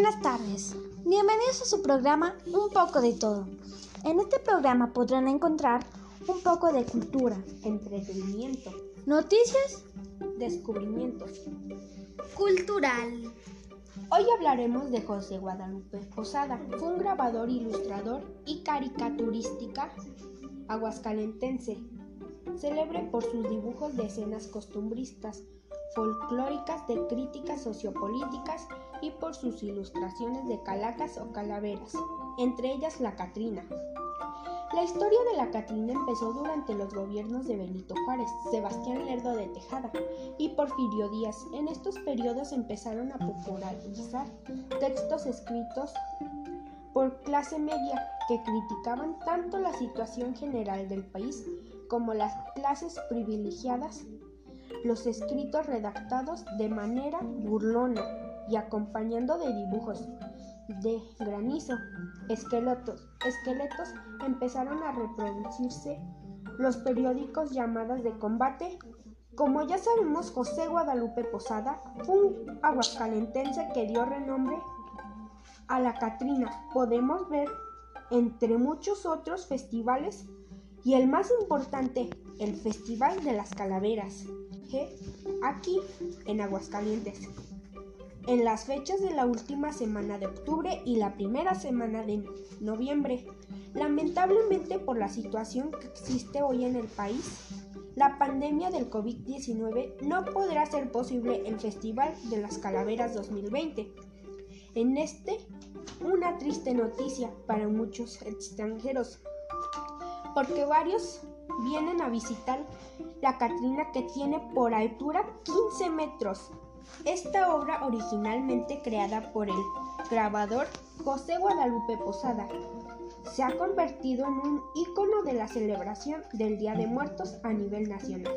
Buenas tardes, bienvenidos a su programa Un poco de todo. En este programa podrán encontrar un poco de cultura, entretenimiento, noticias, descubrimientos, cultural. Hoy hablaremos de José Guadalupe Posada. Fue un grabador, ilustrador y caricaturística aguascalentense, célebre por sus dibujos de escenas costumbristas, folclóricas, de críticas sociopolíticas y por sus ilustraciones de calacas o calaveras, entre ellas la Catrina. La historia de la Catrina empezó durante los gobiernos de Benito Juárez, Sebastián Lerdo de Tejada y Porfirio Díaz. En estos periodos empezaron a popularizar textos escritos por clase media que criticaban tanto la situación general del país como las clases privilegiadas, los escritos redactados de manera burlona y acompañando de dibujos de granizo, esqueletos, esqueletos empezaron a reproducirse los periódicos llamadas de combate. Como ya sabemos, José Guadalupe Posada fue un aguascalentense que dio renombre a la Catrina. Podemos ver entre muchos otros festivales y el más importante, el Festival de las Calaveras, aquí en Aguascalientes en las fechas de la última semana de octubre y la primera semana de noviembre. Lamentablemente por la situación que existe hoy en el país, la pandemia del COVID-19 no podrá ser posible el Festival de las Calaveras 2020. En este, una triste noticia para muchos extranjeros, porque varios vienen a visitar la Catrina que tiene por altura 15 metros esta obra, originalmente creada por el grabador José Guadalupe Posada, se ha convertido en un icono de la celebración del Día de Muertos a nivel nacional.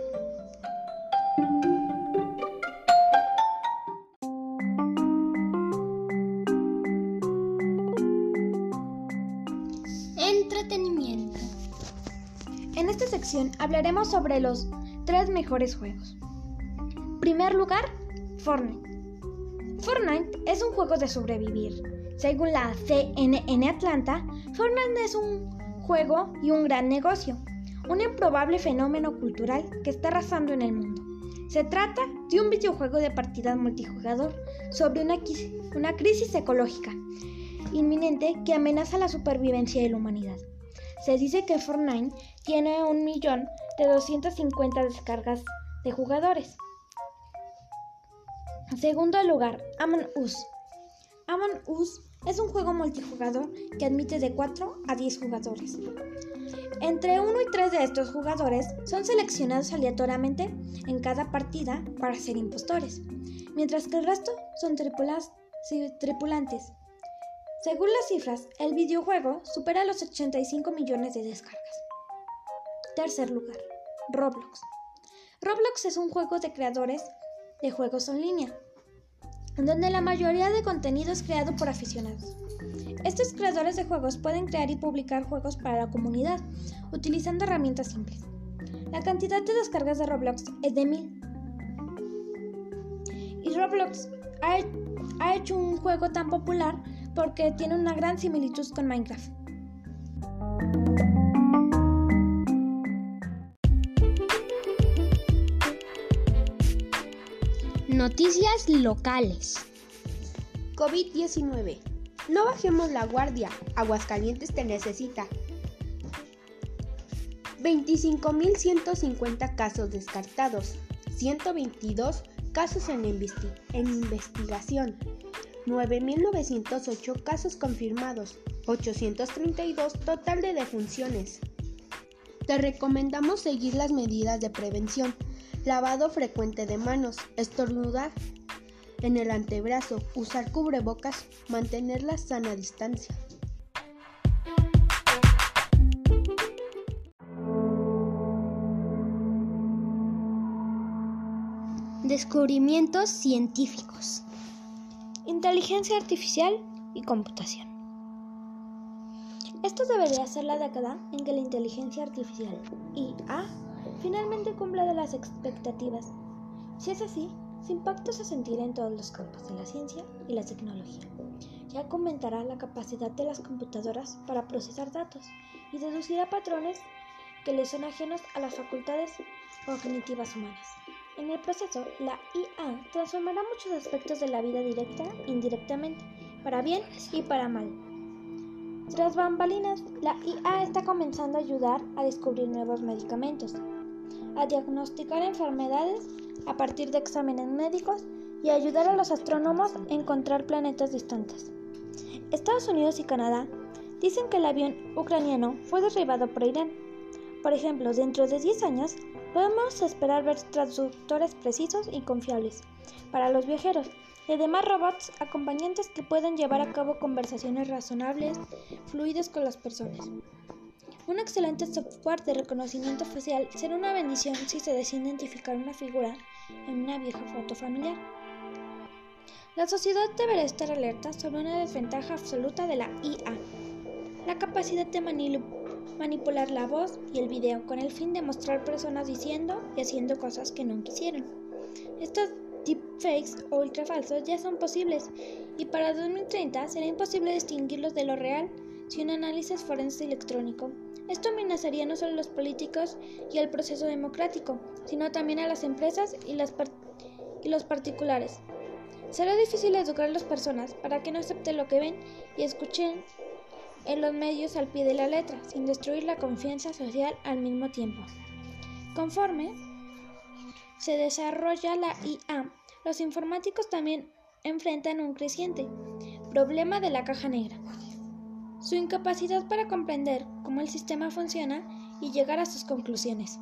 Sección hablaremos sobre los tres mejores juegos. Primer lugar, Fortnite. Fortnite es un juego de sobrevivir. Según la CNN Atlanta, Fortnite es un juego y un gran negocio, un improbable fenómeno cultural que está arrasando en el mundo. Se trata de un videojuego de partida multijugador sobre una crisis ecológica inminente que amenaza la supervivencia de la humanidad. Se dice que Fortnite tiene un millón de 250 descargas de jugadores. Segundo lugar, Among Us. Among Us es un juego multijugador que admite de 4 a 10 jugadores. Entre 1 y 3 de estos jugadores son seleccionados aleatoriamente en cada partida para ser impostores, mientras que el resto son tripulantes. Según las cifras, el videojuego supera los 85 millones de descargas. Tercer lugar, Roblox. Roblox es un juego de creadores de juegos en línea, donde la mayoría de contenido es creado por aficionados. Estos creadores de juegos pueden crear y publicar juegos para la comunidad utilizando herramientas simples. La cantidad de descargas de Roblox es de mil. Y Roblox ha hecho un juego tan popular porque tiene una gran similitud con Minecraft. Noticias locales. COVID-19. No bajemos la guardia. Aguascalientes te necesita. 25.150 casos descartados. 122 casos en, en investigación. 9.908 casos confirmados. 832 total de defunciones. Te recomendamos seguir las medidas de prevención lavado frecuente de manos, estornudar en el antebrazo, usar cubrebocas, mantener la sana distancia. Descubrimientos científicos. Inteligencia artificial y computación. Esto debería ser la década en que la inteligencia artificial IA finalmente cumpla de las expectativas. Si es así, su impacto se sentirá en todos los campos de la ciencia y la tecnología. ya aumentará la capacidad de las computadoras para procesar datos y deducirá patrones que le son ajenos a las facultades cognitivas humanas. En el proceso, la IA transformará muchos aspectos de la vida directa indirectamente, para bien y para mal. Tras bambalinas, la IA está comenzando a ayudar a descubrir nuevos medicamentos, a diagnosticar enfermedades a partir de exámenes médicos y a ayudar a los astrónomos a encontrar planetas distantes. Estados Unidos y Canadá dicen que el avión ucraniano fue derribado por Irán. Por ejemplo, dentro de 10 años podemos esperar ver traductores precisos y confiables para los viajeros y además robots acompañantes que puedan llevar a cabo conversaciones razonables, fluidas con las personas. Un excelente software de reconocimiento facial será una bendición si se decide identificar una figura en una vieja foto familiar. La sociedad deberá estar alerta sobre una desventaja absoluta de la IA, la capacidad de manipular la voz y el video con el fin de mostrar personas diciendo y haciendo cosas que no quisieron. Estos deepfakes o ultrafalsos ya son posibles y para 2030 será imposible distinguirlos de lo real si un análisis forense electrónico. Esto amenazaría no solo a los políticos y al proceso democrático, sino también a las empresas y los particulares. Será difícil educar a las personas para que no acepten lo que ven y escuchen en los medios al pie de la letra, sin destruir la confianza social al mismo tiempo. Conforme se desarrolla la IA, los informáticos también enfrentan un creciente problema de la caja negra. Su incapacidad para comprender cómo el sistema funciona y llegar a sus conclusiones.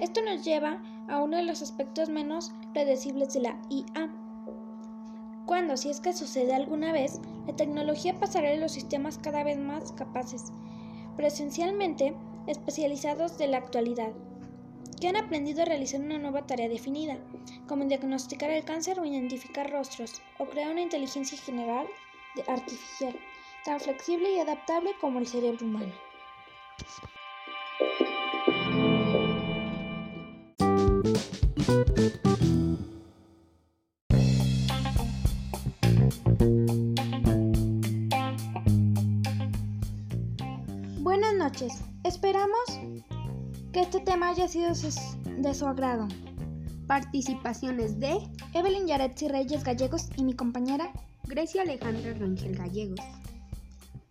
Esto nos lleva a uno de los aspectos menos predecibles de la IA, cuando, si es que sucede alguna vez, la tecnología pasará a los sistemas cada vez más capaces, presencialmente especializados de la actualidad, que han aprendido a realizar una nueva tarea definida, como diagnosticar el cáncer o identificar rostros, o crear una inteligencia general artificial, tan flexible y adaptable como el cerebro humano. Buenas noches. Esperamos que este tema haya sido de su agrado. Participaciones de Evelyn Yaretsi Reyes Gallegos y mi compañera Grecia Alejandra Rangel Gallegos.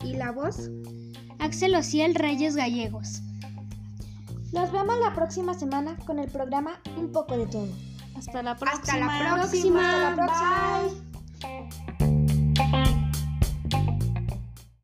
Y la voz Axel Ociel Reyes Gallegos. Nos vemos la próxima semana con el programa Un poco de todo. Hasta la próxima. Hasta la próxima. Hasta la próxima. Bye.